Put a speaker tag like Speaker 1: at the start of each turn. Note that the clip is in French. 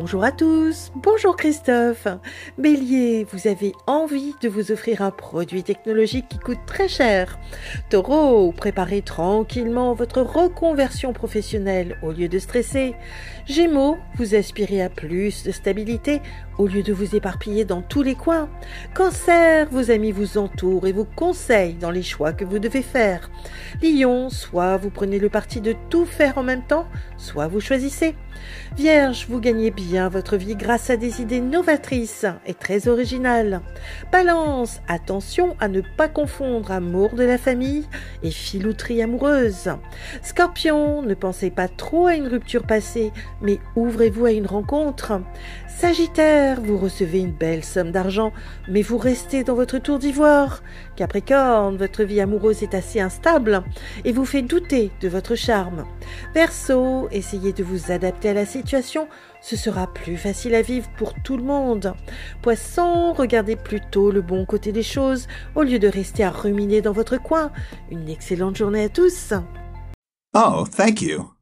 Speaker 1: Bonjour à tous, bonjour Christophe. Bélier, vous avez envie de vous offrir un produit technologique qui coûte très cher. Taureau, préparez tranquillement votre reconversion professionnelle au lieu de stresser. Gémeaux, vous aspirez à plus de stabilité au lieu de vous éparpiller dans tous les coins. Cancer, vos amis vous entourent et vous conseillent dans les choix que vous devez faire. Lion, soit vous prenez le parti de tout faire en même temps, soit vous choisissez. Vierge, vous gagnez bien votre vie grâce à des idées novatrices et très originales. Balance, attention à ne pas confondre amour de la famille et filouterie amoureuse. Scorpion, ne pensez pas trop à une rupture passée, mais ouvrez-vous à une rencontre. Sagittaire, vous recevez une belle somme d'argent, mais vous restez dans votre tour d'ivoire. Capricorne, votre vie amoureuse est assez instable et vous fait douter de votre charme. Verseau, essayez de vous adapter à la situation, ce sera plus facile à vivre pour tout le monde. Poisson, regardez plutôt le bon côté des choses au lieu de rester à ruminer dans votre coin. Une excellente journée à tous.
Speaker 2: Oh, thank you.